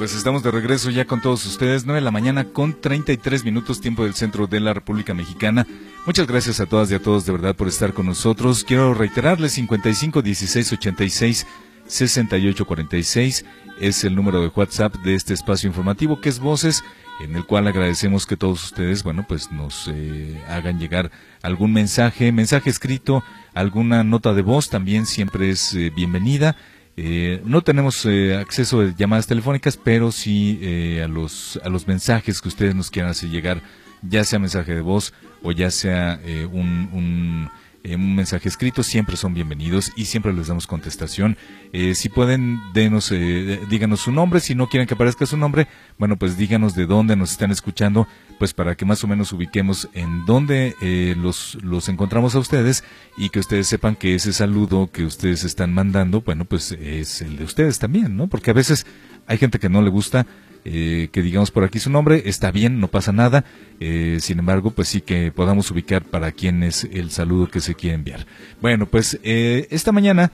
Estamos de regreso ya con todos ustedes, 9 de la mañana con 33 minutos tiempo del centro de la República Mexicana. Muchas gracias a todas y a todos de verdad por estar con nosotros. Quiero reiterarles 55 16 86 68 46 es el número de WhatsApp de este espacio informativo que es Voces en el cual agradecemos que todos ustedes, bueno, pues nos eh, hagan llegar algún mensaje, mensaje escrito, alguna nota de voz también siempre es eh, bienvenida. Eh, no tenemos eh, acceso a llamadas telefónicas, pero sí eh, a los a los mensajes que ustedes nos quieran hacer llegar, ya sea mensaje de voz o ya sea un un mensaje escrito, siempre son bienvenidos y siempre les damos contestación. Eh, si pueden, denos, eh, díganos su nombre, si no quieren que aparezca su nombre, bueno, pues díganos de dónde nos están escuchando, pues para que más o menos ubiquemos en dónde eh, los, los encontramos a ustedes y que ustedes sepan que ese saludo que ustedes están mandando, bueno, pues es el de ustedes también, ¿no? Porque a veces hay gente que no le gusta eh, que digamos por aquí su nombre, está bien, no pasa nada, eh, sin embargo, pues sí que podamos ubicar para quién es el saludo que se quiere enviar. Bueno, pues eh, esta mañana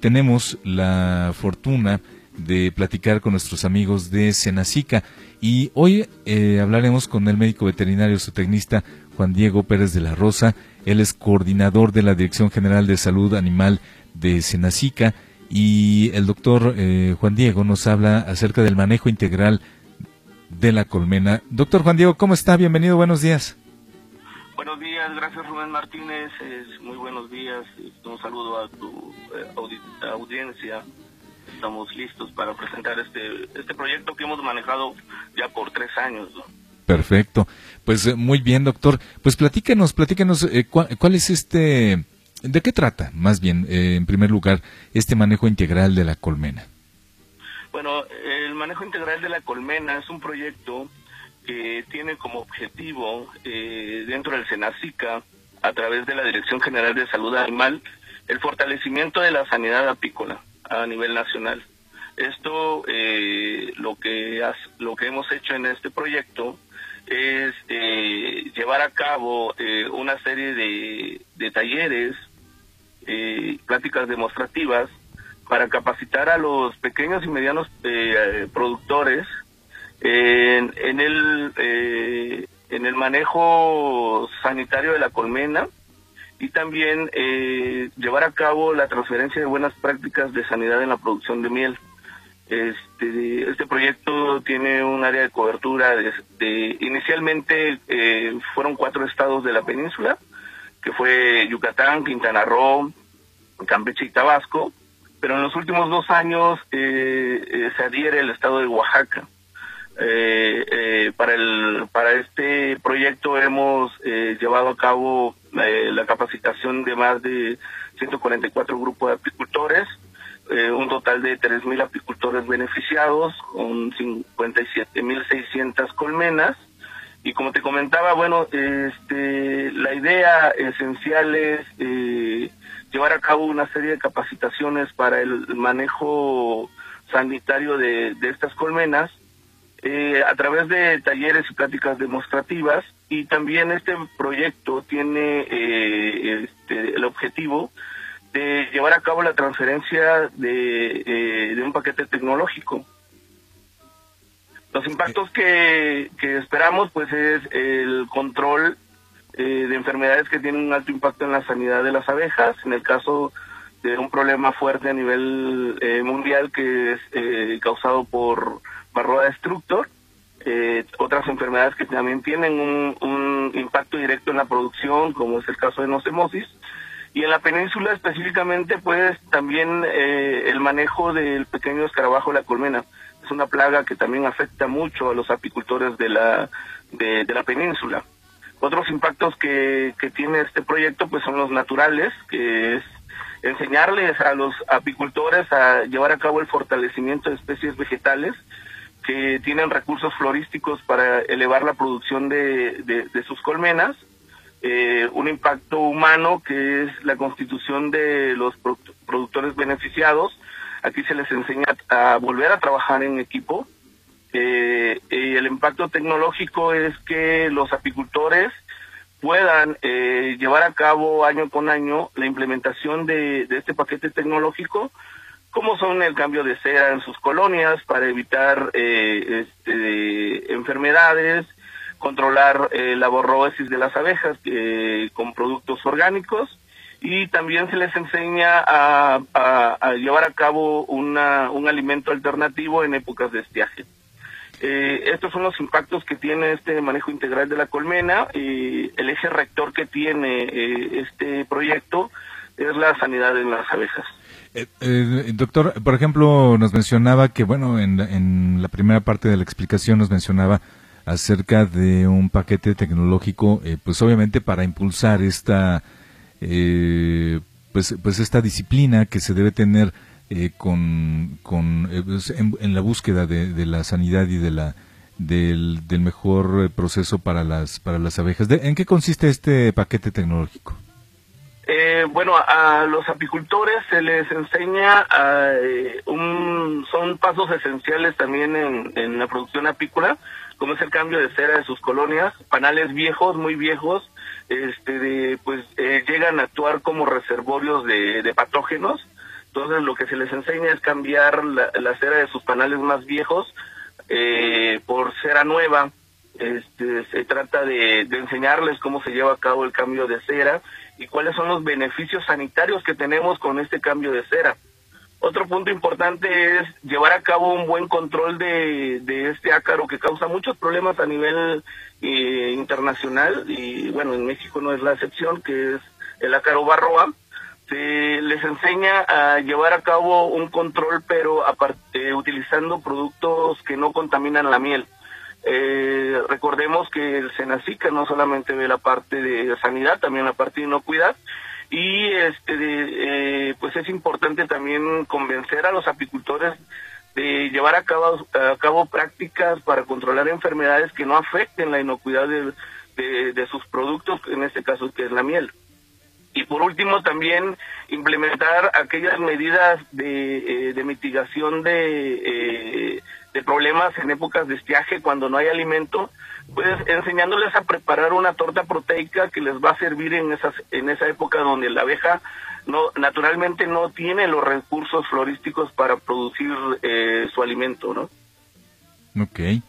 tenemos la fortuna de platicar con nuestros amigos de Senacica y hoy hablaremos con el médico veterinario zootecnista Juan Diego Pérez de la Rosa, él es coordinador de la Dirección General de Salud Animal de Senacica y el doctor eh, Juan Diego nos habla acerca del manejo integral de la colmena. Doctor Juan Diego, ¿cómo está? Bienvenido, buenos días. Buenos días, gracias Rubén Martínez, muy buenos días, un saludo a tu eh, audiencia. Estamos listos para presentar este, este proyecto que hemos manejado ya por tres años. Perfecto, pues eh, muy bien doctor, pues platíquenos, platíquenos cuál es este ¿De qué trata, más bien, eh, en primer lugar, este manejo integral de la colmena? Bueno, el manejo integral de la colmena es un proyecto que tiene como objetivo eh, dentro del SENACICA, a través de la Dirección General de Salud Animal, el fortalecimiento de la sanidad apícola a nivel nacional. Esto, eh, lo, que lo que hemos hecho en este proyecto es llevar a cabo una serie de talleres eh, pláticas demostrativas para capacitar a los pequeños y medianos eh, productores en, en el eh, en el manejo sanitario de la colmena y también eh, llevar a cabo la transferencia de buenas prácticas de sanidad en la producción de miel. Este, este proyecto tiene un área de cobertura de, inicialmente eh, fueron cuatro estados de la península, que fue Yucatán, Quintana Roo, Campeche y Tabasco, pero en los últimos dos años eh, eh, se adhiere el estado de Oaxaca. Eh, para el para este proyecto hemos llevado a cabo la capacitación de más de 144 grupos de apicultores, un total de 3.000 apicultores beneficiados con 57.600 colmenas y como te comentaba, bueno, este, la idea esencial es eh, llevar a cabo una serie de capacitaciones para el manejo sanitario de, estas colmenas eh, a través de talleres y pláticas demostrativas. Y también este proyecto tiene eh, este, el objetivo de llevar a cabo la transferencia de, de un paquete tecnológico. Los impactos que, esperamos pues es el control eh, de enfermedades que tienen un alto impacto en la sanidad de las abejas, en el caso de un problema fuerte a nivel eh, mundial que es eh, causado por varroa destructor, otras enfermedades que también tienen un, impacto directo en la producción, como es el caso de nocemosis. Y en la península específicamente, pues también eh, el manejo del pequeño escarabajo de la colmena. Es una plaga que también afecta mucho a los apicultores de la, de, la península. Otros impactos que, que tiene este proyecto pues son los naturales, que es enseñarles a los apicultores a llevar a cabo el fortalecimiento de especies vegetales que tienen recursos florísticos para elevar la producción de, de, sus colmenas, eh, un impacto humano que es la constitución de los productores beneficiados. Aquí se les enseña a volver a trabajar en equipo. Eh, y el impacto tecnológico es que los apicultores puedan eh, llevar a cabo año con año la implementación de, este paquete tecnológico como son el cambio de cera en sus colonias para evitar eh, este, enfermedades, controlar eh, la borrosis de las abejas eh, con productos orgánicos y también se les enseña a, llevar a cabo una, un alimento alternativo en épocas de estiaje. Estos son los impactos que tiene este manejo integral de la colmena y el eje rector que tiene este proyecto es la sanidad en las abejas. Eh, eh, doctor, por ejemplo, nos mencionaba que, bueno, en, la primera parte de la explicación nos mencionaba acerca de un paquete tecnológico, eh, pues obviamente para impulsar esta, pues, pues esta disciplina que se debe tener con, con pues, en, la búsqueda de, la sanidad y de la del, del mejor proceso para las para las abejas. ¿En qué consiste este paquete tecnológico? Eh, bueno, a los apicultores se les enseña, eh, un, son pasos esenciales también en, la producción apícola, como es el cambio de cera de sus colonias, panales viejos, muy viejos, este, pues eh, llegan a actuar como reservorios de, patógenos. Entonces lo que se les enseña es cambiar la, cera de sus panales más viejos por cera nueva. Este, se trata de enseñarles cómo se lleva a cabo el cambio de cera y cuáles son los beneficios sanitarios que tenemos con este cambio de cera. Otro punto importante es llevar a cabo un buen control de, este ácaro que causa muchos problemas a nivel eh, internacional y bueno, en México no es la excepción, que es el ácaro barroa. Se les enseña a llevar a cabo un control, pero aparte, utilizando productos que no contaminan la miel. Eh, recordemos que el Senacica no solamente ve la parte de sanidad, también la parte de inocuidad y este eh, pues es importante también convencer a los apicultores de llevar a cabo, a cabo prácticas para controlar enfermedades que no afecten la inocuidad de, de, sus productos, en este caso que es la miel. Y por último también implementar aquellas medidas de, eh, de mitigación de eh, de problemas en épocas de estiaje cuando no hay alimento, pues enseñándoles a preparar una torta proteica que les va a servir en esas en esa época donde la abeja no naturalmente no tiene los recursos florísticos para producir eh, su alimento, ¿no? Ok, eh,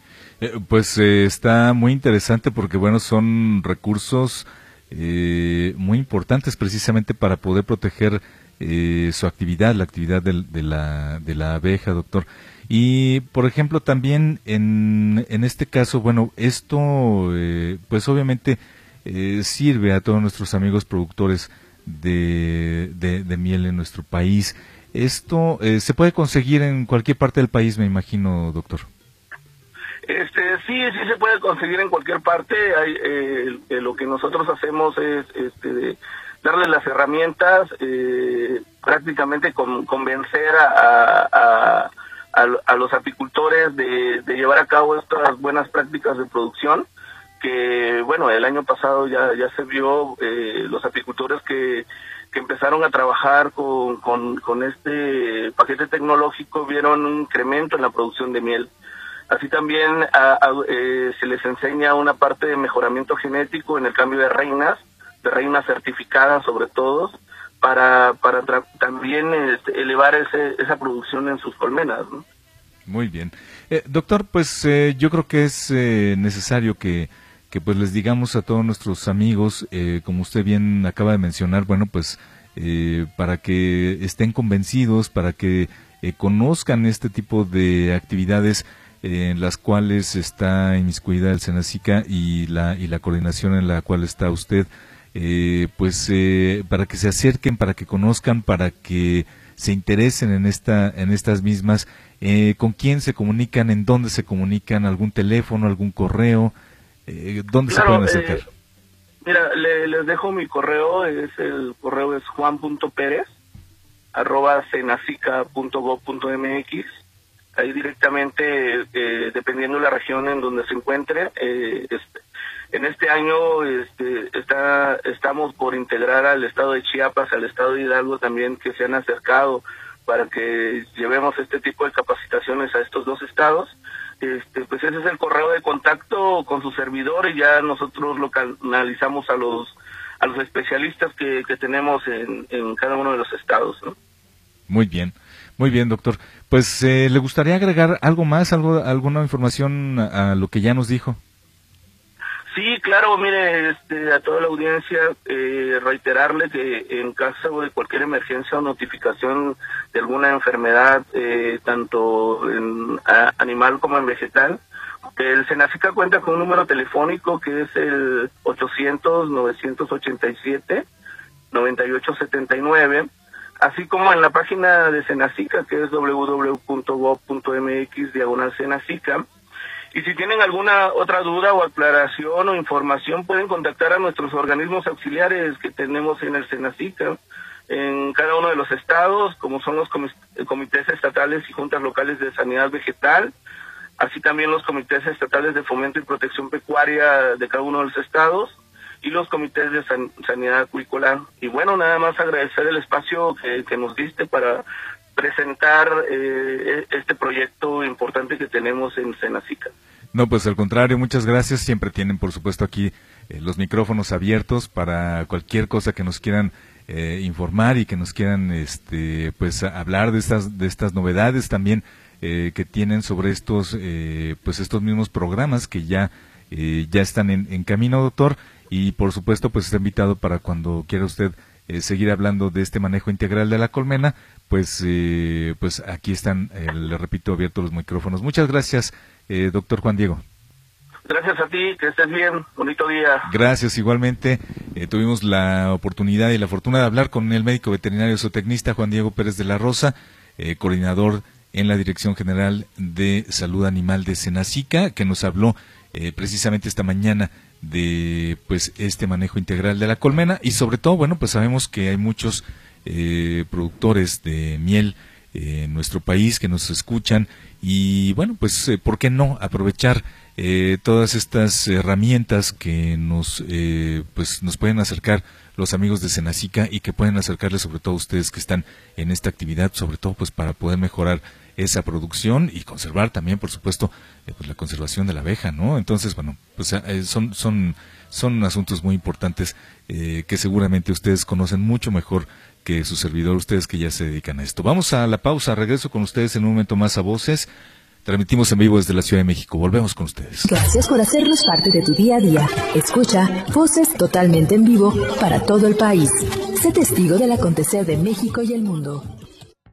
pues eh, está muy interesante porque bueno son recursos muy importantes precisamente para poder proteger su actividad, la actividad de, la, de la abeja, doctor. Y, por ejemplo, también en, en este caso, bueno, esto, eh, pues obviamente eh, sirve a todos nuestros amigos productores de, de, miel en nuestro país. Esto eh, se puede conseguir en cualquier parte del país, me imagino, doctor. Este, sí, sí se puede conseguir en cualquier parte. Hay, lo que nosotros hacemos es este, darle las herramientas, prácticamente convencer a los apicultores de, llevar a cabo estas buenas prácticas de producción que bueno el año pasado ya se vio eh, los apicultores que, empezaron a trabajar con, este paquete tecnológico vieron un incremento en la producción de miel así también eh, se les enseña una parte de mejoramiento genético en el cambio de reinas de reinas certificadas sobre todo para, para también este, elevar ese, esa producción en sus colmenas. Muy bien. Eh, doctor, pues eh, yo creo que es eh, necesario que, que pues les digamos a todos nuestros amigos, como usted bien acaba de mencionar, bueno, pues para que estén convencidos, para que conozcan este tipo de actividades en las cuales está inmiscuida el Senacica y la, y la coordinación en la cual está usted, eh, pues eh, para que se acerquen, para que conozcan, para que se interesen en, esta, en estas mismas, eh, con quién se comunican, en dónde se comunican, algún teléfono, algún correo, dónde se pueden acercar. mira, les dejo mi correo, es el correo es juan.pérez arroba cenacica.gov.mx ahí directamente, eh, dependiendo de la región en donde se encuentre. Eh, este, en este año este, está, estamos por integrar al estado de Chiapas, al estado de Hidalgo también, que se han acercado para que llevemos este tipo de capacitaciones a estos dos estados. Este, pues ese es el correo de contacto con su servidor y ya nosotros lo canalizamos a los a los especialistas que, que tenemos en, en cada uno de los estados. Muy bien. Muy bien, doctor. Pues, eh, ¿le gustaría agregar algo más, algo, alguna información a, lo que ya nos dijo? Sí, claro, mire, este, a toda la audiencia, eh, reiterarle que en caso de cualquier emergencia o notificación de alguna enfermedad, eh, tanto en animal como en vegetal, el Senafica cuenta con un número telefónico que es el 800-987-9879 así como en la página de Senacica, que es www.gov.mx diagonal Senacica. Y si tienen alguna otra duda o aclaración o información, pueden contactar a nuestros organismos auxiliares que tenemos en el Senacica, en cada uno de los estados, como son los comités estatales y juntas locales de sanidad vegetal, así también los comités estatales de fomento y protección pecuaria de cada uno de los estados, y los comités de sanidad acuícola. Y bueno, nada más agradecer el espacio que, nos diste para presentar eh, e-, este proyecto importante que tenemos en Senacica. No, pues al contrario, muchas gracias. Siempre tienen, por supuesto, aquí eh, los micrófonos abiertos para cualquier cosa que nos quieran eh, informar y que nos quieran, este, pues, hablar de estas, de estas novedades también que tienen sobre estos, pues, estos mismos programas que ya, ya están en camino, doctor y por supuesto pues está invitado para cuando quiera usted eh, seguir hablando de este manejo integral de la colmena, pues eh, pues aquí están, eh, le repito, abiertos los micrófonos. Muchas gracias, doctor Juan Diego. Gracias a ti, que estés bien, bonito día. Gracias, igualmente. tuvimos la oportunidad y la fortuna de hablar con el médico veterinario zootecnista Juan Diego Pérez de la Rosa, coordinador en la Dirección General de Salud Animal de Senacica, que nos habló precisamente esta mañana de pues este manejo integral de la colmena. Y sobre todo bueno pues sabemos que hay muchos eh, productores de miel eh, en nuestro país que nos escuchan. Y bueno pues eh, por qué no aprovechar todas estas herramientas que nos pues nos pueden acercar los amigos de Senacica y que pueden acercarles sobre todo a ustedes que están en esta actividad sobre todo pues para poder mejorar esa producción y conservar también, por supuesto, eh, pues la conservación de la abeja, ¿no? Entonces, bueno, pues eh, son, son, son asuntos muy importantes eh, que seguramente ustedes conocen mucho mejor que su servidor, ustedes que ya se dedican a esto. Vamos a la pausa, regreso con ustedes en un momento más a Voces. Transmitimos en vivo desde la Ciudad de México. Volvemos con ustedes. Gracias por hacernos parte de tu día a día. Escucha Voces totalmente en vivo para todo el país. Sé testigo del acontecer de México y el mundo.